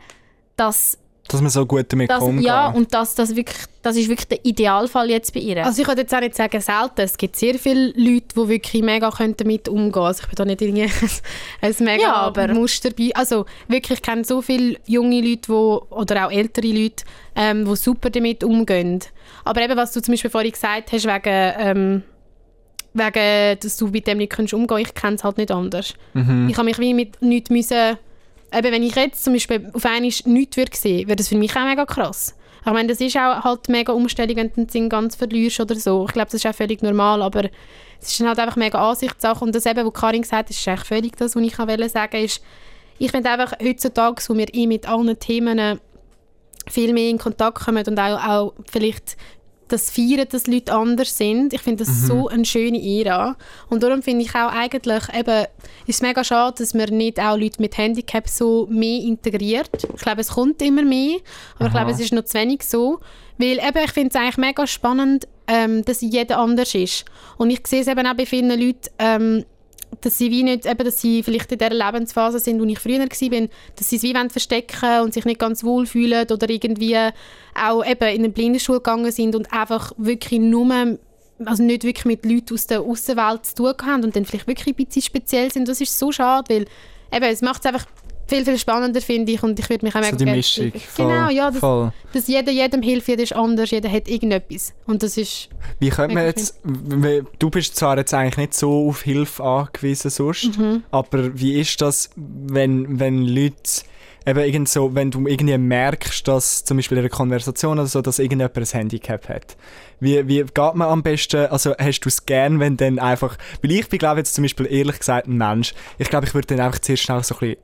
dass Dass man so gut damit das, umgeht. ja, und das, das, wirklich, das ist wirklich der Idealfall jetzt bei ihr. Also ich würde jetzt auch nicht sagen selten. Es gibt sehr viele Leute, die wirklich mega können damit umgehen können. Also ich bin da nicht irgendwie ein, ein mega Ja, aber- Muster bei. Also wirklich, ich kenne so viele junge Leute wo, oder auch ältere Leute, ähm, die super damit umgehen. Aber eben, was du zum Beispiel vorhin gesagt hast, wegen, ähm, wegen dass du mit dem nicht kannst umgehen ich kenne es halt nicht anders. Mhm. Ich habe mich wie mit nichts müssen... Eben, wenn ich jetzt zum Beispiel auf einmal nichts würde sehen, wäre das für mich auch mega krass. Ich meine, das ist auch halt mega Umstellung, wenn du den Sinn ganz verlierst oder so. Ich glaube, das ist auch völlig normal, aber es ist dann halt einfach mega Ansichtssache. Und das eben, was Karin gesagt hat, ist eigentlich völlig das, was ich auch sagen ist, ich finde einfach heutzutage, wo wir eh mit allen Themen viel mehr in Kontakt kommen und auch, auch vielleicht das feiern, dass Leute anders sind. Ich finde das so eine schöne Ära. Und darum finde ich auch eigentlich, eben, ist es mega schade, dass man nicht auch Leute mit Handicap so mehr integriert. Ich glaube, es kommt immer mehr, aber ich Aha. glaube, es ist noch zu wenig so. Weil eben, ich finde es eigentlich mega spannend, ähm, dass jeder anders ist. Und ich sehe es eben auch bei vielen Leuten, ähm, dass sie wie nicht, eben, dass sie vielleicht in der Lebensphase sind, wo ich früher war, dass sie es wie verstecken und sich nicht ganz wohl fühlen oder irgendwie auch eben in eine Blindenschule gegangen sind und einfach wirklich nur also nicht wirklich mit Leuten aus der Außenwelt zu tun haben und dann vielleicht wirklich ein bisschen speziell sind. Das ist so schade, weil eben, es macht es einfach viel, viel spannender, finde ich, und ich würde mich auch So mega die gerne- Mischung. Voll, Genau, ja, das, voll. dass jeder jedem hilft, jeder ist anders, jeder hat irgendetwas. Und das ist... Wie könnte man jetzt, du bist zwar jetzt eigentlich nicht so auf Hilfe angewiesen sonst, Mhm. aber wie ist das, wenn, wenn Leute eben irgend so, wenn du irgendwie merkst, dass zum Beispiel in einer Konversation oder so, dass irgendjemand ein Handicap hat. Wie, wie geht man am besten, also hast du es gern, wenn dann einfach, weil ich bin glaube jetzt zum Beispiel ehrlich gesagt ein Mensch, ich glaube ich würde dann einfach zuerst schnell so ein bisschen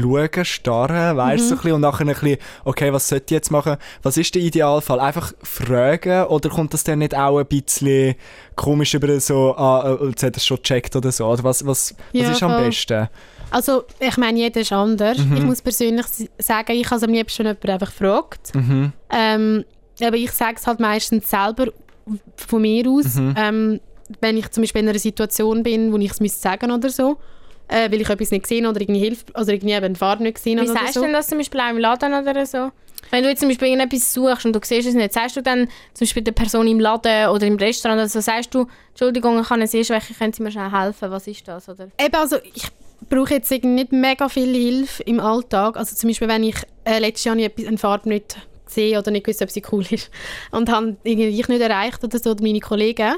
schauen, starren, weißt du, so ein bisschen, und nachher ein bisschen, okay, was sollte ich jetzt machen? Was ist der Idealfall? Einfach fragen oder kommt das dann nicht auch ein bisschen komisch über so, ah, äh, jetzt hat er es schon gecheckt oder so? Oder was, was, was Ja, ist am voll. besten? Also, ich meine, jeder ist anders. Mhm. Ich muss persönlich sagen, ich habe es am liebsten jemand einfach gefragt. Mhm. Ähm, aber ich sage es halt meistens selber von mir aus, Mhm. ähm, wenn ich zum Beispiel in einer Situation bin, wo ich es sagen oder so, äh, weil ich etwas nicht gesehen oder irgendwie Hilfe, also irgendwie eben Farbe nicht gesehen Wie habe oder sagst so. du denn das zum Beispiel auch im Laden oder so? Wenn du jetzt zum Beispiel irgendetwas suchst und du siehst es nicht, sagst du dann zum Beispiel der Person im Laden oder im Restaurant oder so, sagst du, Entschuldigung, ich habe eine Sehschwäche, können Sie mir schnell helfen? Was ist das? Oder? Eben, also ich brauche jetzt irgendwie nicht mega viel Hilfe im Alltag. Also zum Beispiel, wenn ich äh, letztes Jahr eine Farbe nicht gesehen oder nicht gewusst, ob sie cool ist und habe irgendwie ich nicht erreicht oder so, oder meine Kollegen.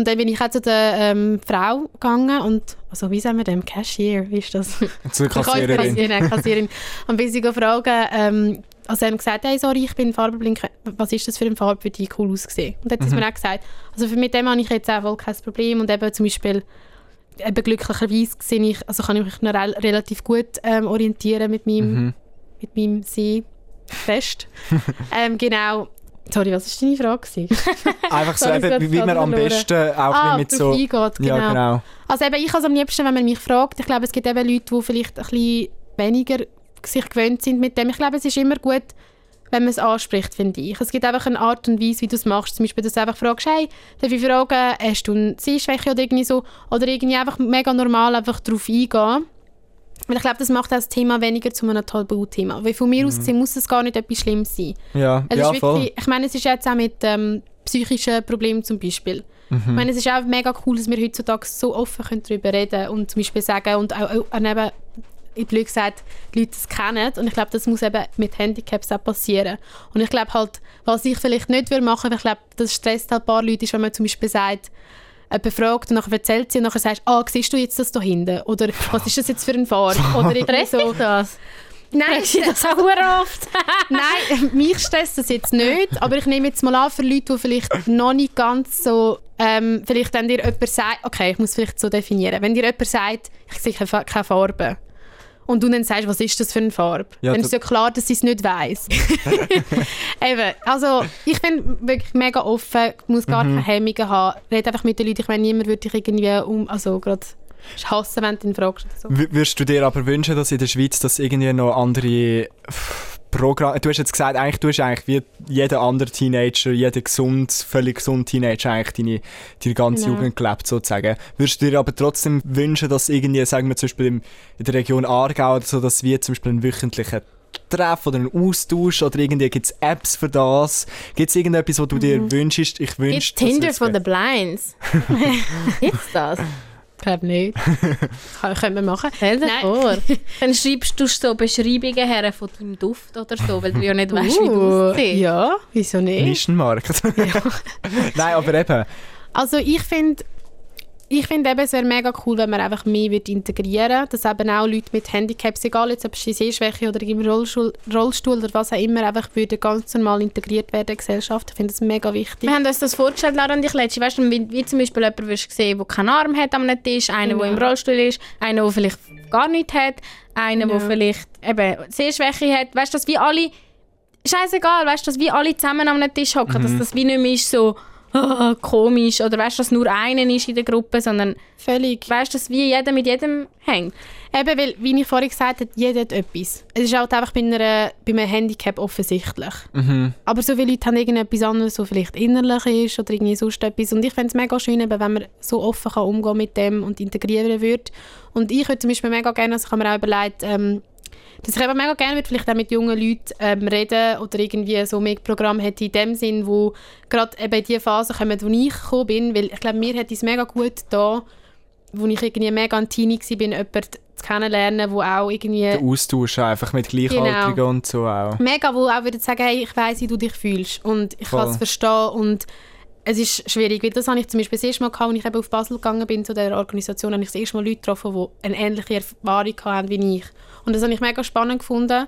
Und dann bin ich auch zu der ähm, Frau gegangen und, also wie sagen wir dem, Cashier, wie ist das? Zur Kassiererin. Kassiererin. Kassiererin. Und bin sie fragen, ähm, also haben gesagt, hey, sorry, ich bin farbenblind, was ist das für eine Farbe, für die cool ausgesehen? Und dann hat sie Mhm. mir auch gesagt, also für mit dem habe ich jetzt auch voll kein Problem und eben zum Beispiel eben glücklicherweise sehe ich, also kann ich mich noch rel relativ gut ähm, orientieren mit meinem, Mhm. mit meinem Seefest. ähm, genau. Sorry, was war deine Frage? Einfach so, Sorry, eben, wie, wie man am besten auch ah, mit so... eingeht, genau. Ja, genau. Also eben, ich habe es am liebsten, wenn man mich fragt. Ich glaube, es gibt eben Leute, die vielleicht ein bisschen weniger sich gewöhnt sind mit dem. Ich glaube, es ist immer gut, wenn man es anspricht, finde ich. Es gibt einfach eine Art und Weise, wie du es machst. Zum Beispiel, dass du einfach fragst, hey, darf ich fragen, hast du eine Sehschwäche oder irgendwie so? Oder irgendwie einfach mega normal einfach darauf eingehen. Weil ich glaube, das macht auch das Thema weniger zu einem Tabuthema. Weil von mir aus gesehen muss es gar nicht etwas Schlimmes sein. Ja, Es ja ist voll. wirklich, ich meine, es ist jetzt auch mit ähm, psychischen Problemen zum Beispiel. Ich meine, es ist auch mega cool, dass wir heutzutage so offen können darüber reden und zum Beispiel sagen und auch, auch auch eben, ich blöd gesagt, die Leute es kennen und ich glaube, das muss eben mit Handicaps auch passieren. Und ich glaube halt, was ich vielleicht nicht machen, weil ich glaube, das stresst halt ein paar Leute, ist, wenn man zum Beispiel sagt, jemand fragt und nachher erzählt sie und nachher sagst ah, siehst du jetzt das da hinten? Oder was ist das jetzt für ein Farbe? Oder irgendwie so. das? Nein, du das auch oft? Nein, mich stresst das jetzt nicht, aber ich nehme jetzt mal an, für Leute, die vielleicht noch nicht ganz so, ähm, vielleicht wenn dir jemand sagt, okay, ich muss vielleicht so definieren, wenn dir jemand sagt, ich sehe keine Farbe und du dann sagst, was ist das für eine Farbe, Ja, dann da- ist ja klar, dass sie es nicht weiss. Eben, also ich bin wirklich mega offen, muss gar Mhm. keine Hemmungen haben, red einfach mit den Leuten, ich meine, niemand würde dich irgendwie um, also gerade hassen, wenn du ihn fragst. So. Würdest du dir aber wünschen, dass in der Schweiz das irgendwie noch andere Programme... Du hast jetzt gesagt, eigentlich, du hast eigentlich wie jeder andere Teenager, jeder gesund, völlig gesund Teenager eigentlich deine, deine ganze Genau. Jugend gelebt, sozusagen. Würdest du dir aber trotzdem wünschen, dass irgendwie, sagen wir zum Beispiel in der Region Aargau oder so, dass wir zum Beispiel einen wöchentlichen Treff oder einen Austausch oder irgendwie gibt es Apps für das? Gibt es irgendetwas, was du dir wünschst? Ich wünsche Tinder for the Blinds? Gibt's das? Ich glaube nicht. Kann, können wir machen. Stell dir Nein. vor. Dann schreibst du so Beschreibungen her von deinem Duft oder so, weil du ja nicht weißt, wie du Uh, aussiehst. Ja, wieso nicht? Nischenmarkt. Nein, aber eben. Also ich finde, ich finde eben, es wäre mega cool, wenn man einfach mehr wird integrieren dass eben auch Leute mit Handicaps, egal jetzt ob sie Sehschwäche oder im Rollstuhl, Rollstuhl oder was auch immer, einfach würden ganz normal integriert werden in die Gesellschaft. Ich finde das mega wichtig. Wir haben uns das vorgestellt, Lara und ich letzte. Weißt du, wie, wie zum Beispiel jemand wirst sehen, der keinen Arm hat am Tisch, einer, der Genau. im Rollstuhl ist, einer, der vielleicht gar nichts hat, einer, der Ja. vielleicht eben Sehschwäche hat. Weißt du, dass wie alle, scheißegal, weißt du, dass wie alle zusammen am Tisch hocken, dass das wie nicht mehr ist so komisch oder weißt du, dass nur einer ist in der Gruppe, sondern Völlig. weißt du, dass wie jeder mit jedem hängt. Eben, weil, wie ich vorhin gesagt habe, jeder hat etwas. Es ist halt einfach bei, einer, bei einem Handicap offensichtlich. Mhm. Aber so viele Leute haben irgendetwas anderes, so vielleicht innerlich ist oder irgendwie sonst etwas. Und ich fände es mega schön, eben, wenn man so offen kann umgehen mit dem und integrieren würde. Und ich würde zum Beispiel mega gerne, also ich habe mir auch überlegt, ähm, dass ich eben mega gerne würde, vielleicht auch mit jungen Leuten ähm, reden oder irgendwie so mehr Programm hätte in dem Sinn, wo gerade eben in die Phase kommen, wo ich gekommen bin, weil ich glaube, mir hätte es mega gut da, wo ich irgendwie mega ein Teenie war, jemanden zu kennenlernen, wo auch irgendwie Der Austausch einfach mit Gleichaltrigen Genau. und so auch. mega, wo auch würde sagen, hey, ich weiß, wie du dich fühlst und ich kann es verstehen und es ist schwierig, weil das habe ich zum Beispiel das erste Mal gehabt, als ich eben auf Basel gegangen bin, zu dieser Organisation, habe ich das erste Mal Leute getroffen, die eine ähnliche Erfahrung hatten wie ich. Und das habe ich mega spannend gefunden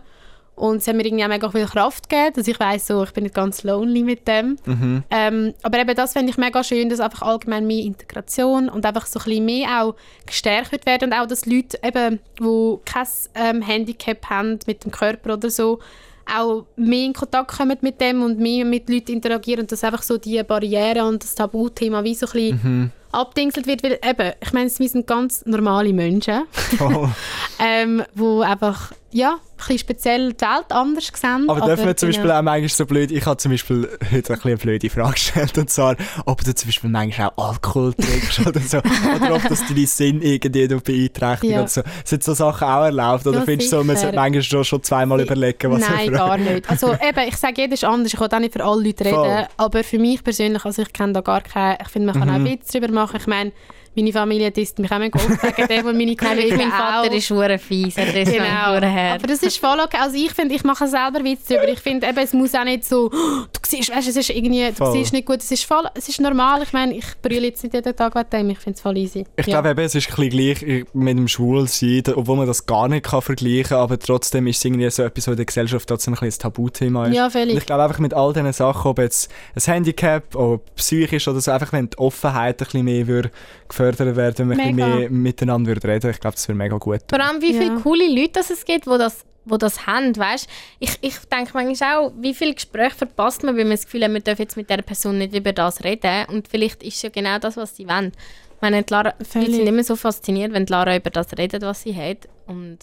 und es hat mir irgendwie auch mega viel Kraft gegeben, dass ich weiss, so, ich bin nicht ganz lonely mit dem. Mhm. Ähm, aber eben das fände ich mega schön, dass einfach allgemein mehr Integration und einfach so ein bisschen mehr auch gestärkt werden und auch, dass Leute eben, die kein ähm, Handicap haben mit dem Körper oder so, auch mehr in Kontakt kommen mit dem und mehr mit Leuten interagieren und dass einfach so die Barriere und das Tabuthema wie so ein bisschen Mhm. abdingselt wird, weil eben, ich meine, wir sind ganz normale Menschen, Voll. ähm, wo einfach, ja, ein bisschen speziell die Welt anders sehen. Aber dürfen wir zum genau. Beispiel auch manchmal so blöd, ich habe zum Beispiel heute ein eine blöde Frage gestellt, und zwar, ob du zum Beispiel manchmal auch Alkohol trinkst oder so, oder ob das deine Sinn irgendwie beeinträchtigt Ja. oder so. Sind so Sachen auch erlaubt, oder Ja, findest du so, man sollte manchmal schon, schon zweimal Si- überlegen, was Nein, gar nicht. Also eben, ich sage, jeder ist anders. Ich will auch nicht für alle Leute reden. Voll. Aber für mich persönlich, also ich kenne da gar keinen... Ich finde, man kann Mhm. auch Witz darüber machen. Ich meine, meine Familie disst mich auch oft wegen dem und meine Kollegen Mein Vater auch. ist hure fies, er ist Genau. Aber das ist voll okay. Also ich finde, ich mache selber Witz darüber. Ich finde eben, es muss auch nicht so, «Oh, siehst, weißt, es ist irgendwie, du Voll. siehst nicht gut. Es ist voll, es ist normal. Ich meine, ich brülle jetzt nicht jeden Tag wegen dem. Ich finde es voll easy. Ich Ja. glaube eben, es ist ein gleich mit dem Schwulsein, obwohl man das gar nicht kann vergleichen kann, aber trotzdem ist es irgendwie so etwas, was in der Gesellschaft trotzdem ein bisschen ein Tabuthema ist. Ja, Und völlig. ich glaube einfach mit all diesen Sachen, ob jetzt ein Handicap oder psychisch oder so, einfach wenn die Offenheit ein bisschen mehr würde gefördert werden, wenn man ein bisschen mehr miteinander würde reden, ich glaube, das wäre mega gut. Vor allem, wie viele Ja. coole Leute das es gibt, die das, wo das haben, weißt? Ich, ich denke manchmal auch, wie viele Gespräche verpasst man, weil man das Gefühl hat, man darf jetzt mit dieser Person nicht über das reden. Und vielleicht ist es ja genau das, was sie wollen. Ich meine, die, Lara, die sind immer so fasziniert, wenn die Lara über das redet, was sie hat. Und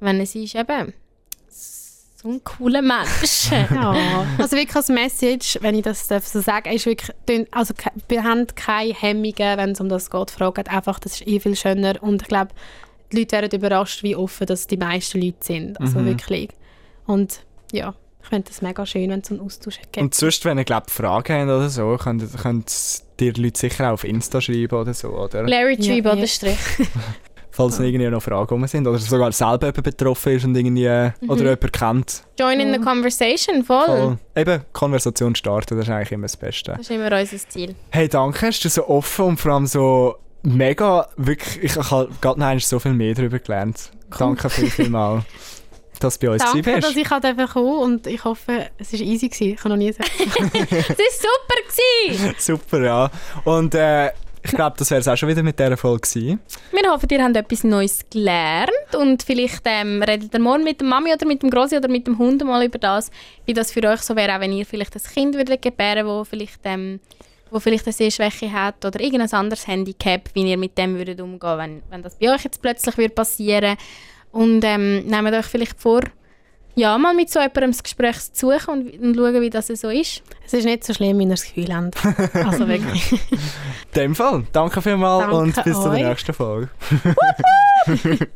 wenn sie ist eben so ein cooler Mensch. Ja, also wirklich als Message, wenn ich das darf so sagen, ist wirklich, also wir haben keine Hemmungen, wenn es um das geht, fragt einfach, das ist eh viel schöner und ich glaube, die Leute werden überrascht, wie offen das die meisten Leute sind, also Mhm. wirklich. Und ja, ich finde das mega schön, wenn es so einen Austausch gibt. Und sonst, wenn ihr glaub, Fragen habt oder so, könnt, könnt dir die Leute sicher auch auf Insta schreiben oder so, oder? Larry Ja, Tree ja. Bodenstrich. Falls irgendwie noch Fragen rum sind oder sogar selber jemand betroffen ist und irgendwie äh, oder jemand kennt. Join in the conversation, voll. Voll. Eben, Konversation starten, das ist eigentlich immer das Beste. Das ist immer unser Ziel. Hey, danke, hast du so offen und vor allem so mega, wirklich, ich habe gerade noch so viel mehr darüber gelernt. Danke viel, viel mal, dass du bei uns Danke, gewesen dass bist. ich halt kommen und ich hoffe, es war easy. Gewesen. Ich kann noch nie sagen. Das war super. Gewesen. Super, ja. Und äh, ich glaube, das wäre es auch schon wieder mit dieser Folge gewesen. Wir hoffen, ihr habt etwas Neues gelernt und vielleicht ähm, redet ihr morgen mit der Mami oder mit dem Grossi oder mit dem Hund mal über das, wie das für euch so wäre, auch wenn ihr vielleicht ein Kind würdet gebären, wo vielleicht ähm, wo vielleicht eine Sehschwäche hat oder irgendein anderes Handicap, wie ihr mit dem würdet umgehen, wenn, wenn das bei euch jetzt plötzlich würde passieren und ähm, nehmt euch vielleicht vor, ja, mal mit so jemandem das Gespräch zu suchen und, und schauen, wie das so ist. Es ist nicht so schlimm, wie ihr das Gefühl habt. Also wirklich. In dem Fall, danke vielmals Danke und bis euch. der nächsten Folge.